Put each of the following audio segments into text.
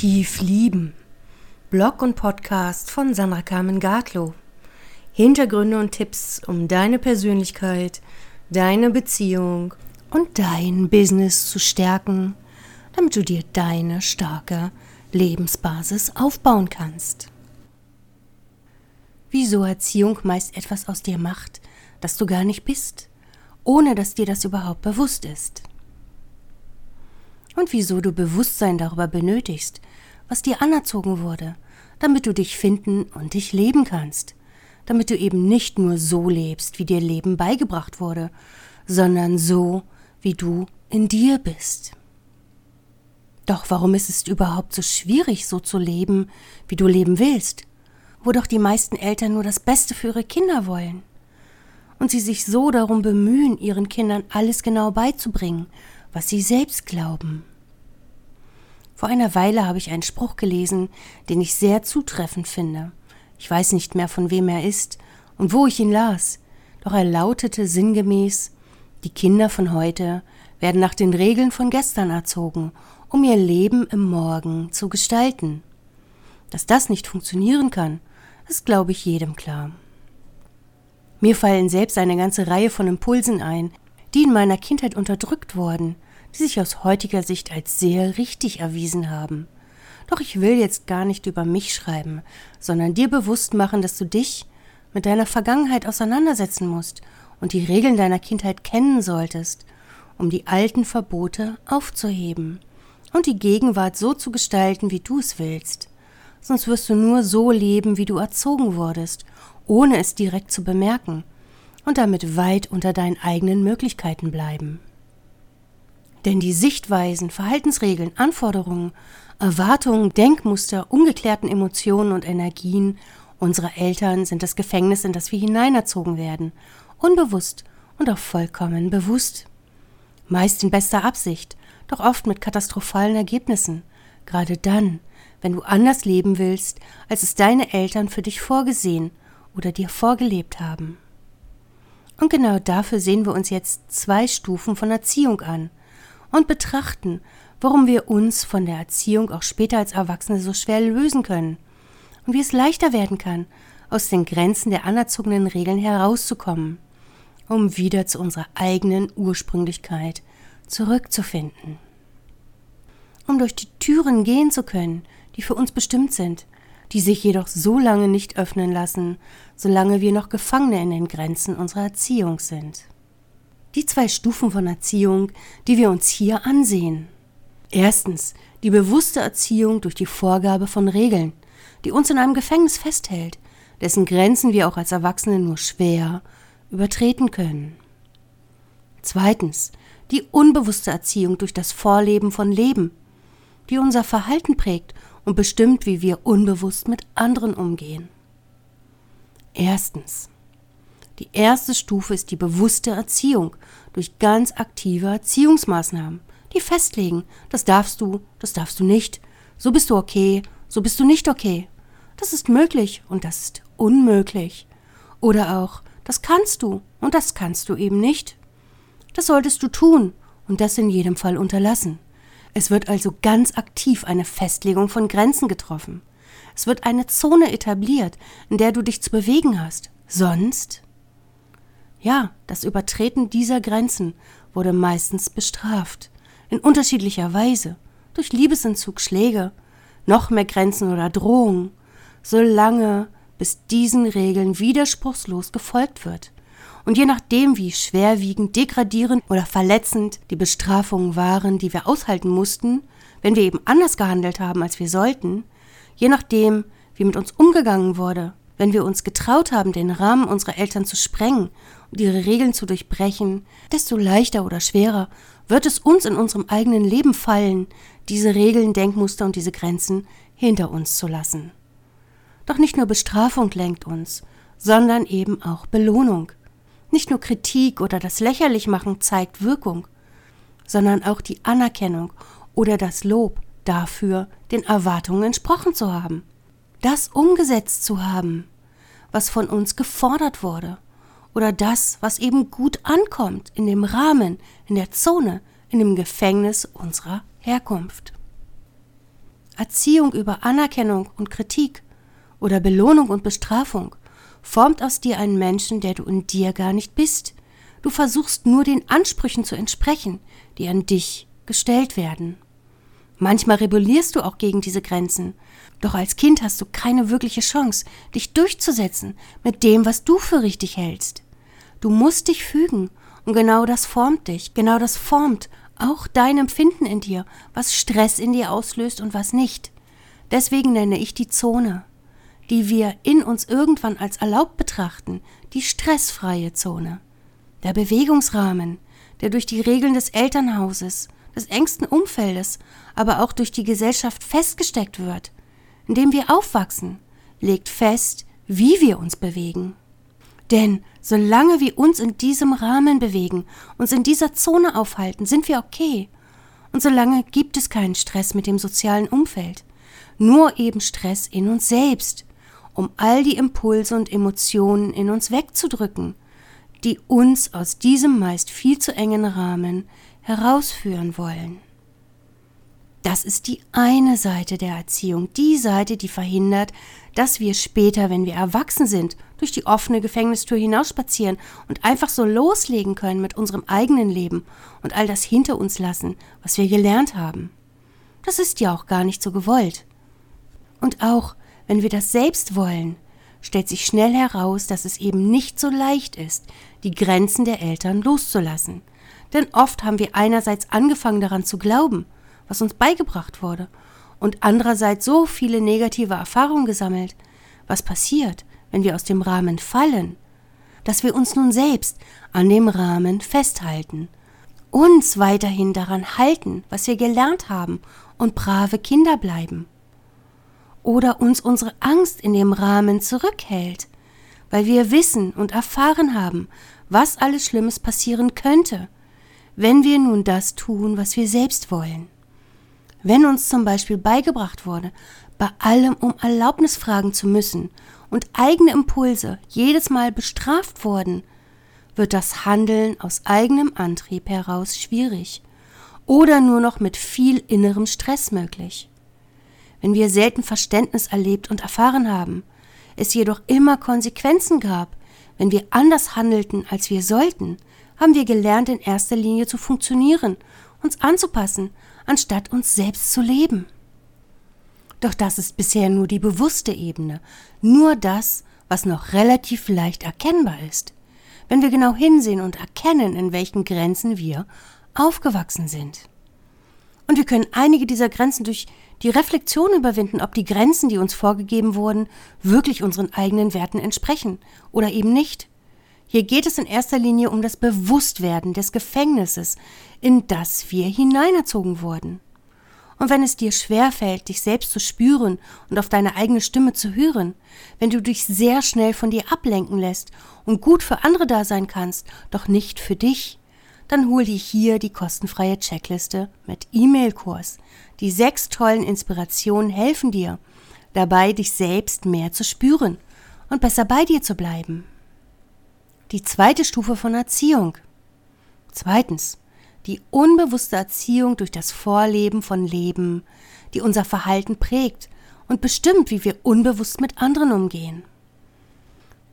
Tief lieben. Blog und Podcast von Sandra Carmen Gartlow. Hintergründe und Tipps um deine Persönlichkeit, deine Beziehung und dein Business zu stärken, damit du dir deine starke Lebensbasis aufbauen kannst. Wieso Erziehung meist etwas aus dir macht, das du gar nicht bist, ohne dass dir das überhaupt bewusst ist und wieso du Bewusstsein darüber benötigst, was dir anerzogen wurde, damit du dich finden und dich leben kannst, damit du eben nicht nur so lebst, wie dir Leben beigebracht wurde, sondern so, wie du in dir bist. Doch warum ist es überhaupt so schwierig, so zu leben, wie du leben willst, wo doch die meisten Eltern nur das Beste für ihre Kinder wollen? Und sie sich so darum bemühen, ihren Kindern alles genau beizubringen, was sie selbst glauben. Vor einer Weile habe ich einen Spruch gelesen, den ich sehr zutreffend finde. Ich weiß nicht mehr, von wem er ist und wo ich ihn las, doch er lautete sinngemäß Die Kinder von heute werden nach den Regeln von gestern erzogen, um ihr Leben im Morgen zu gestalten. Dass das nicht funktionieren kann, ist, glaube ich, jedem klar. Mir fallen selbst eine ganze Reihe von Impulsen ein, die in meiner Kindheit unterdrückt wurden, die sich aus heutiger Sicht als sehr richtig erwiesen haben. Doch ich will jetzt gar nicht über mich schreiben, sondern dir bewusst machen, dass du dich mit deiner Vergangenheit auseinandersetzen musst und die Regeln deiner Kindheit kennen solltest, um die alten Verbote aufzuheben und die Gegenwart so zu gestalten, wie du es willst. Sonst wirst du nur so leben, wie du erzogen wurdest, ohne es direkt zu bemerken, und damit weit unter deinen eigenen Möglichkeiten bleiben. Denn die Sichtweisen, Verhaltensregeln, Anforderungen, Erwartungen, Denkmuster, ungeklärten Emotionen und Energien unserer Eltern sind das Gefängnis, in das wir hineinerzogen werden, unbewusst und auch vollkommen bewusst. Meist in bester Absicht, doch oft mit katastrophalen Ergebnissen, gerade dann, wenn du anders leben willst, als es deine Eltern für dich vorgesehen oder dir vorgelebt haben. Und genau dafür sehen wir uns jetzt zwei Stufen von Erziehung an, und betrachten, warum wir uns von der Erziehung auch später als Erwachsene so schwer lösen können und wie es leichter werden kann, aus den Grenzen der anerzogenen Regeln herauszukommen, um wieder zu unserer eigenen Ursprünglichkeit zurückzufinden. Um durch die Türen gehen zu können, die für uns bestimmt sind, die sich jedoch so lange nicht öffnen lassen, solange wir noch Gefangene in den Grenzen unserer Erziehung sind die zwei Stufen von Erziehung, die wir uns hier ansehen. Erstens die bewusste Erziehung durch die Vorgabe von Regeln, die uns in einem Gefängnis festhält, dessen Grenzen wir auch als Erwachsene nur schwer übertreten können. Zweitens die unbewusste Erziehung durch das Vorleben von Leben, die unser Verhalten prägt und bestimmt, wie wir unbewusst mit anderen umgehen. Erstens die erste Stufe ist die bewusste Erziehung durch ganz aktive Erziehungsmaßnahmen, die festlegen, das darfst du, das darfst du nicht, so bist du okay, so bist du nicht okay. Das ist möglich und das ist unmöglich. Oder auch, das kannst du und das kannst du eben nicht. Das solltest du tun und das in jedem Fall unterlassen. Es wird also ganz aktiv eine Festlegung von Grenzen getroffen. Es wird eine Zone etabliert, in der du dich zu bewegen hast. Sonst ja, das Übertreten dieser Grenzen wurde meistens bestraft, in unterschiedlicher Weise, durch Liebesentzug, Schläge, noch mehr Grenzen oder Drohungen, solange bis diesen Regeln widerspruchslos gefolgt wird. Und je nachdem, wie schwerwiegend, degradierend oder verletzend die Bestrafungen waren, die wir aushalten mussten, wenn wir eben anders gehandelt haben, als wir sollten, je nachdem, wie mit uns umgegangen wurde, wenn wir uns getraut haben, den Rahmen unserer Eltern zu sprengen und ihre Regeln zu durchbrechen, desto leichter oder schwerer wird es uns in unserem eigenen Leben fallen, diese Regeln, Denkmuster und diese Grenzen hinter uns zu lassen. Doch nicht nur Bestrafung lenkt uns, sondern eben auch Belohnung. Nicht nur Kritik oder das Lächerlichmachen zeigt Wirkung, sondern auch die Anerkennung oder das Lob dafür, den Erwartungen entsprochen zu haben, das umgesetzt zu haben, was von uns gefordert wurde oder das, was eben gut ankommt in dem Rahmen, in der Zone, in dem Gefängnis unserer Herkunft. Erziehung über Anerkennung und Kritik oder Belohnung und Bestrafung formt aus dir einen Menschen, der du in dir gar nicht bist. Du versuchst nur den Ansprüchen zu entsprechen, die an dich gestellt werden. Manchmal rebellierst du auch gegen diese Grenzen, doch als Kind hast du keine wirkliche Chance, dich durchzusetzen mit dem, was du für richtig hältst. Du musst dich fügen, und genau das formt dich, genau das formt auch dein Empfinden in dir, was Stress in dir auslöst und was nicht. Deswegen nenne ich die Zone, die wir in uns irgendwann als erlaubt betrachten, die stressfreie Zone. Der Bewegungsrahmen, der durch die Regeln des Elternhauses, des engsten Umfeldes, aber auch durch die Gesellschaft festgesteckt wird, indem wir aufwachsen, legt fest, wie wir uns bewegen. Denn solange wir uns in diesem Rahmen bewegen, uns in dieser Zone aufhalten, sind wir okay. Und solange gibt es keinen Stress mit dem sozialen Umfeld, nur eben Stress in uns selbst, um all die Impulse und Emotionen in uns wegzudrücken, die uns aus diesem meist viel zu engen Rahmen herausführen wollen. Das ist die eine Seite der Erziehung, die Seite, die verhindert, dass wir später, wenn wir erwachsen sind, durch die offene Gefängnistür hinausspazieren und einfach so loslegen können mit unserem eigenen Leben und all das hinter uns lassen, was wir gelernt haben. Das ist ja auch gar nicht so gewollt. Und auch, wenn wir das selbst wollen, stellt sich schnell heraus, dass es eben nicht so leicht ist, die Grenzen der Eltern loszulassen. Denn oft haben wir einerseits angefangen daran zu glauben, was uns beigebracht wurde, und andererseits so viele negative Erfahrungen gesammelt. Was passiert, wenn wir aus dem Rahmen fallen? Dass wir uns nun selbst an dem Rahmen festhalten, uns weiterhin daran halten, was wir gelernt haben und brave Kinder bleiben. Oder uns unsere Angst in dem Rahmen zurückhält, weil wir wissen und erfahren haben, was alles Schlimmes passieren könnte, wenn wir nun das tun, was wir selbst wollen. Wenn uns zum Beispiel beigebracht wurde, bei allem um Erlaubnis fragen zu müssen und eigene Impulse jedes Mal bestraft wurden, wird das Handeln aus eigenem Antrieb heraus schwierig oder nur noch mit viel innerem Stress möglich. Wenn wir selten Verständnis erlebt und erfahren haben, es jedoch immer Konsequenzen gab, wenn wir anders handelten, als wir sollten, haben wir gelernt, in erster Linie zu funktionieren, uns anzupassen anstatt uns selbst zu leben. Doch das ist bisher nur die bewusste Ebene, nur das, was noch relativ leicht erkennbar ist, wenn wir genau hinsehen und erkennen, in welchen Grenzen wir aufgewachsen sind. Und wir können einige dieser Grenzen durch die Reflexion überwinden, ob die Grenzen, die uns vorgegeben wurden, wirklich unseren eigenen Werten entsprechen oder eben nicht. Hier geht es in erster Linie um das Bewusstwerden des Gefängnisses, in das wir hineinerzogen wurden. Und wenn es dir schwerfällt, dich selbst zu spüren und auf deine eigene Stimme zu hören, wenn du dich sehr schnell von dir ablenken lässt und gut für andere da sein kannst, doch nicht für dich, dann hol dir hier die kostenfreie Checkliste mit E-Mail-Kurs. Die sechs tollen Inspirationen helfen dir, dabei dich selbst mehr zu spüren und besser bei dir zu bleiben. Die zweite Stufe von Erziehung. Zweitens, die unbewusste Erziehung durch das Vorleben von Leben, die unser Verhalten prägt und bestimmt, wie wir unbewusst mit anderen umgehen.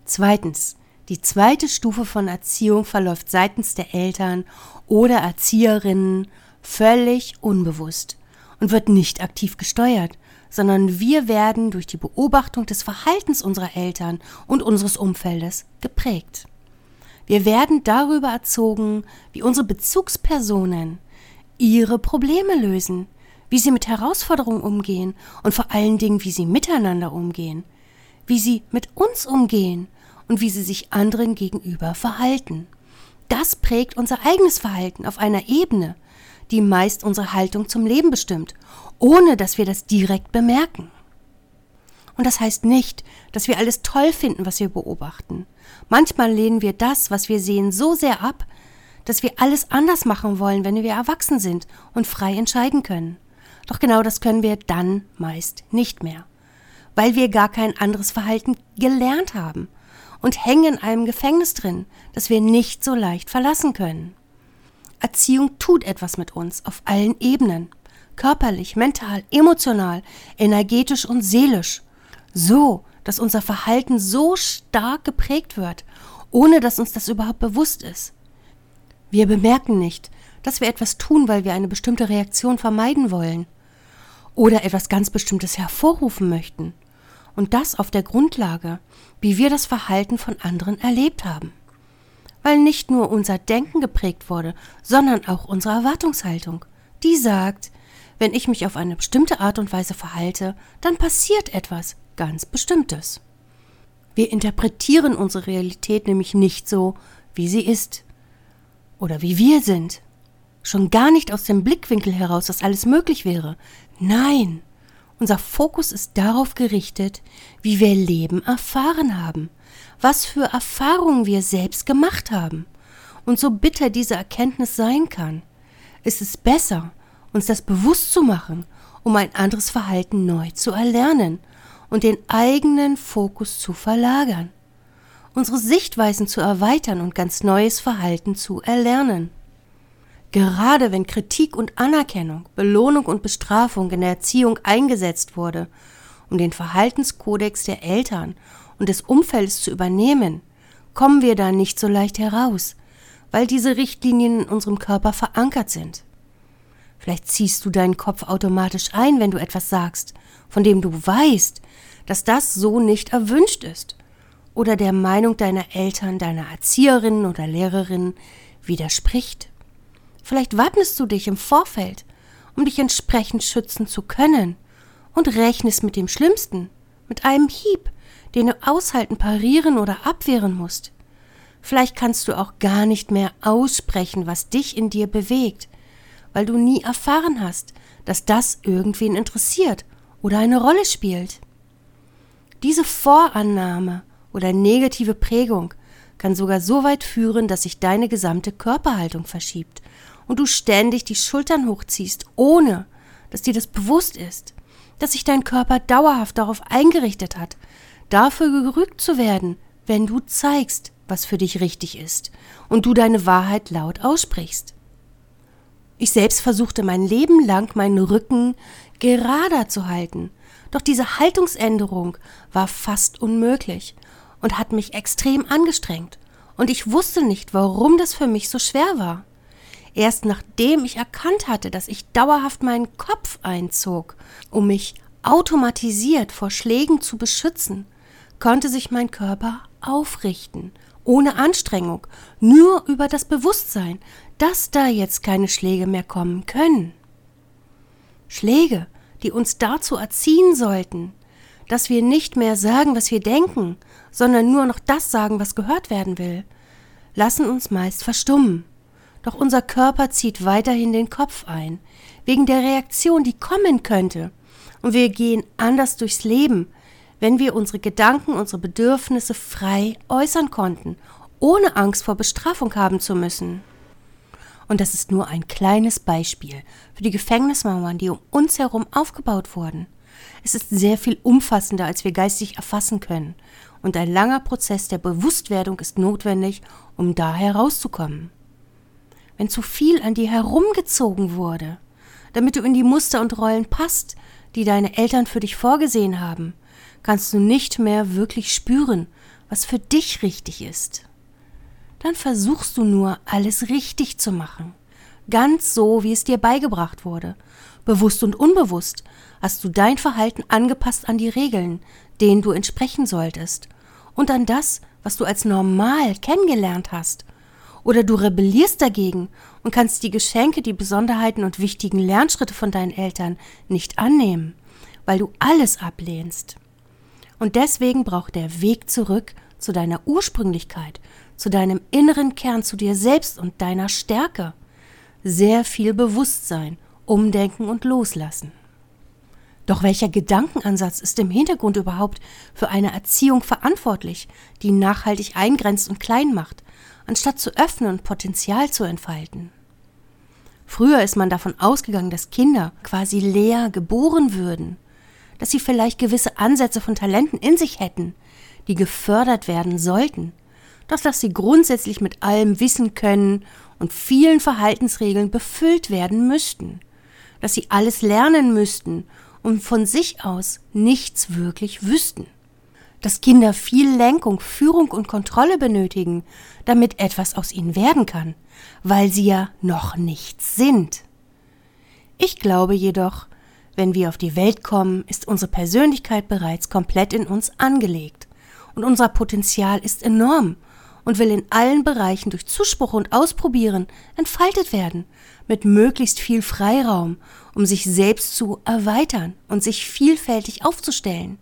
Zweitens, die zweite Stufe von Erziehung verläuft seitens der Eltern oder Erzieherinnen völlig unbewusst und wird nicht aktiv gesteuert, sondern wir werden durch die Beobachtung des Verhaltens unserer Eltern und unseres Umfeldes geprägt. Wir werden darüber erzogen, wie unsere Bezugspersonen ihre Probleme lösen, wie sie mit Herausforderungen umgehen und vor allen Dingen, wie sie miteinander umgehen, wie sie mit uns umgehen und wie sie sich anderen gegenüber verhalten. Das prägt unser eigenes Verhalten auf einer Ebene, die meist unsere Haltung zum Leben bestimmt, ohne dass wir das direkt bemerken. Und das heißt nicht, dass wir alles toll finden, was wir beobachten. Manchmal lehnen wir das, was wir sehen, so sehr ab, dass wir alles anders machen wollen, wenn wir erwachsen sind und frei entscheiden können. Doch genau das können wir dann meist nicht mehr, weil wir gar kein anderes Verhalten gelernt haben und hängen in einem Gefängnis drin, das wir nicht so leicht verlassen können. Erziehung tut etwas mit uns auf allen Ebenen. körperlich, mental, emotional, energetisch und seelisch. So, dass unser Verhalten so stark geprägt wird, ohne dass uns das überhaupt bewusst ist. Wir bemerken nicht, dass wir etwas tun, weil wir eine bestimmte Reaktion vermeiden wollen oder etwas ganz Bestimmtes hervorrufen möchten. Und das auf der Grundlage, wie wir das Verhalten von anderen erlebt haben. Weil nicht nur unser Denken geprägt wurde, sondern auch unsere Erwartungshaltung. Die sagt, wenn ich mich auf eine bestimmte Art und Weise verhalte, dann passiert etwas ganz Bestimmtes. Wir interpretieren unsere Realität nämlich nicht so, wie sie ist oder wie wir sind. Schon gar nicht aus dem Blickwinkel heraus, dass alles möglich wäre. Nein, unser Fokus ist darauf gerichtet, wie wir Leben erfahren haben, was für Erfahrungen wir selbst gemacht haben. Und so bitter diese Erkenntnis sein kann, ist es besser, uns das bewusst zu machen, um ein anderes Verhalten neu zu erlernen und den eigenen Fokus zu verlagern, unsere Sichtweisen zu erweitern und ganz neues Verhalten zu erlernen. Gerade wenn Kritik und Anerkennung, Belohnung und Bestrafung in der Erziehung eingesetzt wurde, um den Verhaltenskodex der Eltern und des Umfeldes zu übernehmen, kommen wir da nicht so leicht heraus, weil diese Richtlinien in unserem Körper verankert sind. Vielleicht ziehst du deinen Kopf automatisch ein, wenn du etwas sagst, von dem du weißt, dass das so nicht erwünscht ist, oder der Meinung deiner Eltern, deiner Erzieherinnen oder Lehrerinnen widerspricht. Vielleicht wappnest du dich im Vorfeld, um dich entsprechend schützen zu können, und rechnest mit dem Schlimmsten, mit einem Hieb, den du aushalten, parieren oder abwehren musst. Vielleicht kannst du auch gar nicht mehr aussprechen, was dich in dir bewegt, weil du nie erfahren hast, dass das irgendwen interessiert oder eine Rolle spielt. Diese Vorannahme oder negative Prägung kann sogar so weit führen, dass sich deine gesamte Körperhaltung verschiebt und du ständig die Schultern hochziehst, ohne dass dir das bewusst ist, dass sich dein Körper dauerhaft darauf eingerichtet hat, dafür gerügt zu werden, wenn du zeigst, was für dich richtig ist und du deine Wahrheit laut aussprichst. Ich selbst versuchte mein Leben lang meinen Rücken gerader zu halten, doch diese Haltungsänderung war fast unmöglich und hat mich extrem angestrengt, und ich wusste nicht, warum das für mich so schwer war. Erst nachdem ich erkannt hatte, dass ich dauerhaft meinen Kopf einzog, um mich automatisiert vor Schlägen zu beschützen, konnte sich mein Körper aufrichten, ohne Anstrengung, nur über das Bewusstsein, dass da jetzt keine Schläge mehr kommen können. Schläge, die uns dazu erziehen sollten, dass wir nicht mehr sagen, was wir denken, sondern nur noch das sagen, was gehört werden will, lassen uns meist verstummen. Doch unser Körper zieht weiterhin den Kopf ein, wegen der Reaktion, die kommen könnte. Und wir gehen anders durchs Leben, wenn wir unsere Gedanken, unsere Bedürfnisse frei äußern konnten, ohne Angst vor Bestrafung haben zu müssen. Und das ist nur ein kleines Beispiel für die Gefängnismauern, die um uns herum aufgebaut wurden. Es ist sehr viel umfassender, als wir geistig erfassen können. Und ein langer Prozess der Bewusstwerdung ist notwendig, um da herauszukommen wenn zu viel an dir herumgezogen wurde, damit du in die Muster und Rollen passt, die deine Eltern für dich vorgesehen haben, kannst du nicht mehr wirklich spüren, was für dich richtig ist. Dann versuchst du nur, alles richtig zu machen, ganz so, wie es dir beigebracht wurde. Bewusst und unbewusst hast du dein Verhalten angepasst an die Regeln, denen du entsprechen solltest, und an das, was du als normal kennengelernt hast oder du rebellierst dagegen und kannst die Geschenke, die Besonderheiten und wichtigen Lernschritte von deinen Eltern nicht annehmen, weil du alles ablehnst. Und deswegen braucht der Weg zurück zu deiner Ursprünglichkeit, zu deinem inneren Kern, zu dir selbst und deiner Stärke. Sehr viel Bewusstsein, Umdenken und Loslassen. Doch welcher Gedankenansatz ist im Hintergrund überhaupt für eine Erziehung verantwortlich, die nachhaltig eingrenzt und klein macht, anstatt zu öffnen und Potenzial zu entfalten. Früher ist man davon ausgegangen, dass Kinder quasi leer geboren würden, dass sie vielleicht gewisse Ansätze von Talenten in sich hätten, die gefördert werden sollten, doch dass sie grundsätzlich mit allem wissen können und vielen Verhaltensregeln befüllt werden müssten. dass sie alles lernen müssten und von sich aus nichts wirklich wüssten. Dass Kinder viel Lenkung, Führung und Kontrolle benötigen, damit etwas aus ihnen werden kann, weil sie ja noch nichts sind. Ich glaube jedoch, wenn wir auf die Welt kommen, ist unsere Persönlichkeit bereits komplett in uns angelegt und unser Potenzial ist enorm und will in allen Bereichen durch Zuspruch und Ausprobieren entfaltet werden, mit möglichst viel Freiraum, um sich selbst zu erweitern und sich vielfältig aufzustellen,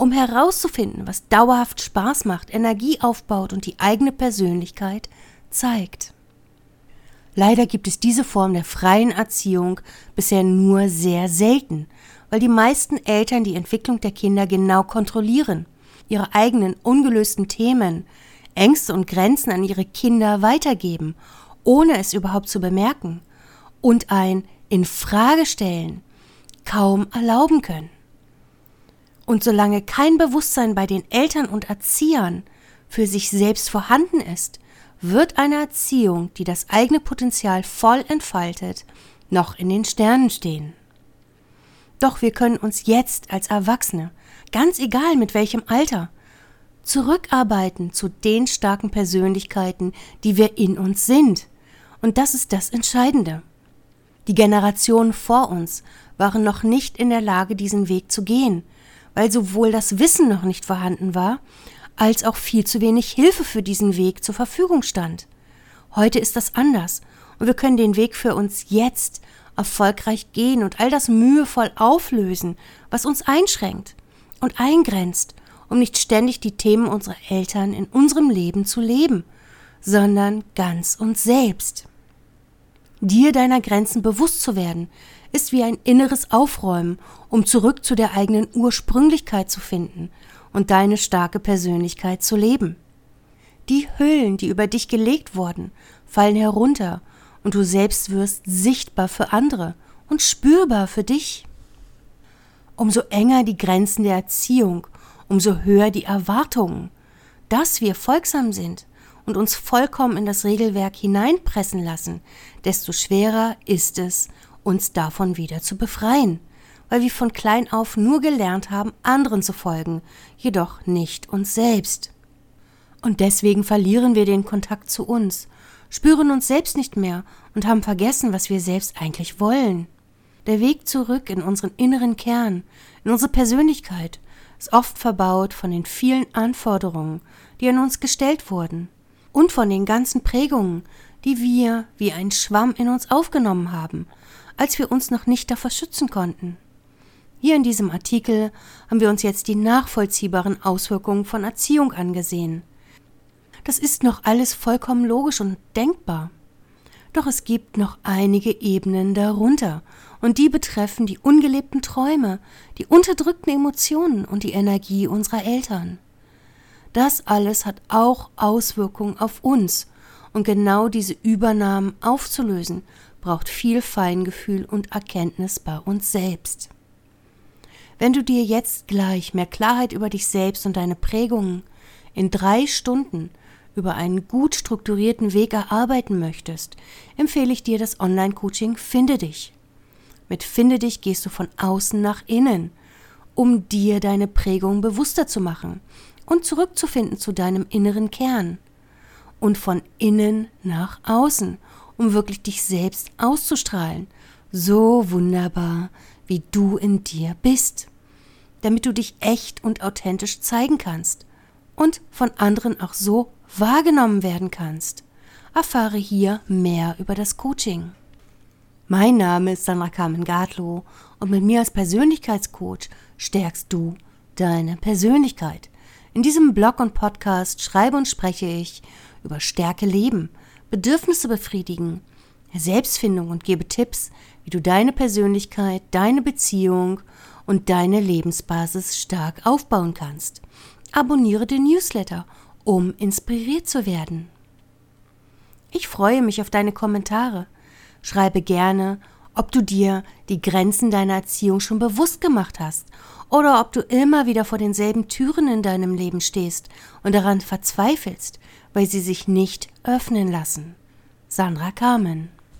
um herauszufinden, was dauerhaft Spaß macht, Energie aufbaut und die eigene Persönlichkeit zeigt. Leider gibt es diese Form der freien Erziehung bisher nur sehr selten, weil die meisten Eltern die Entwicklung der Kinder genau kontrollieren, ihre eigenen ungelösten Themen, Ängste und Grenzen an ihre Kinder weitergeben, ohne es überhaupt zu bemerken, und ein in Frage stellen kaum erlauben können. Und solange kein Bewusstsein bei den Eltern und Erziehern für sich selbst vorhanden ist, wird eine Erziehung, die das eigene Potenzial voll entfaltet, noch in den Sternen stehen. Doch wir können uns jetzt als Erwachsene, ganz egal mit welchem Alter, zurückarbeiten zu den starken Persönlichkeiten, die wir in uns sind. Und das ist das Entscheidende. Die Generationen vor uns waren noch nicht in der Lage, diesen Weg zu gehen, weil sowohl das Wissen noch nicht vorhanden war, als auch viel zu wenig Hilfe für diesen Weg zur Verfügung stand. Heute ist das anders und wir können den Weg für uns jetzt erfolgreich gehen und all das mühevoll auflösen, was uns einschränkt und eingrenzt um nicht ständig die Themen unserer Eltern in unserem Leben zu leben, sondern ganz uns selbst. Dir deiner Grenzen bewusst zu werden, ist wie ein inneres Aufräumen, um zurück zu der eigenen Ursprünglichkeit zu finden und deine starke Persönlichkeit zu leben. Die Hüllen, die über dich gelegt wurden, fallen herunter und du selbst wirst sichtbar für andere und spürbar für dich. Umso enger die Grenzen der Erziehung umso höher die Erwartungen, dass wir folgsam sind und uns vollkommen in das Regelwerk hineinpressen lassen, desto schwerer ist es, uns davon wieder zu befreien, weil wir von klein auf nur gelernt haben, anderen zu folgen, jedoch nicht uns selbst. Und deswegen verlieren wir den Kontakt zu uns, spüren uns selbst nicht mehr und haben vergessen, was wir selbst eigentlich wollen. Der Weg zurück in unseren inneren Kern, in unsere Persönlichkeit, ist oft verbaut von den vielen Anforderungen, die an uns gestellt wurden, und von den ganzen Prägungen, die wir wie ein Schwamm in uns aufgenommen haben, als wir uns noch nicht davor schützen konnten. Hier in diesem Artikel haben wir uns jetzt die nachvollziehbaren Auswirkungen von Erziehung angesehen. Das ist noch alles vollkommen logisch und denkbar. Doch es gibt noch einige Ebenen darunter, und die betreffen die ungelebten Träume, die unterdrückten Emotionen und die Energie unserer Eltern. Das alles hat auch Auswirkungen auf uns, und genau diese Übernahmen aufzulösen, braucht viel Feingefühl und Erkenntnis bei uns selbst. Wenn du dir jetzt gleich mehr Klarheit über dich selbst und deine Prägungen in drei Stunden über einen gut strukturierten Weg erarbeiten möchtest, empfehle ich dir das Online-Coaching Finde dich. Mit Finde dich gehst du von außen nach innen, um dir deine Prägung bewusster zu machen und zurückzufinden zu deinem inneren Kern. Und von innen nach außen, um wirklich dich selbst auszustrahlen, so wunderbar, wie du in dir bist, damit du dich echt und authentisch zeigen kannst und von anderen auch so wahrgenommen werden kannst. Erfahre hier mehr über das Coaching. Mein Name ist Sandra Carmen Gartlow und mit mir als Persönlichkeitscoach stärkst du deine Persönlichkeit. In diesem Blog und Podcast schreibe und spreche ich über Stärke leben, Bedürfnisse befriedigen, Selbstfindung und gebe Tipps, wie du deine Persönlichkeit, deine Beziehung und deine Lebensbasis stark aufbauen kannst. Abonniere den Newsletter um inspiriert zu werden. Ich freue mich auf deine Kommentare. Schreibe gerne, ob du dir die Grenzen deiner Erziehung schon bewusst gemacht hast oder ob du immer wieder vor denselben Türen in deinem Leben stehst und daran verzweifelst, weil sie sich nicht öffnen lassen. Sandra Carmen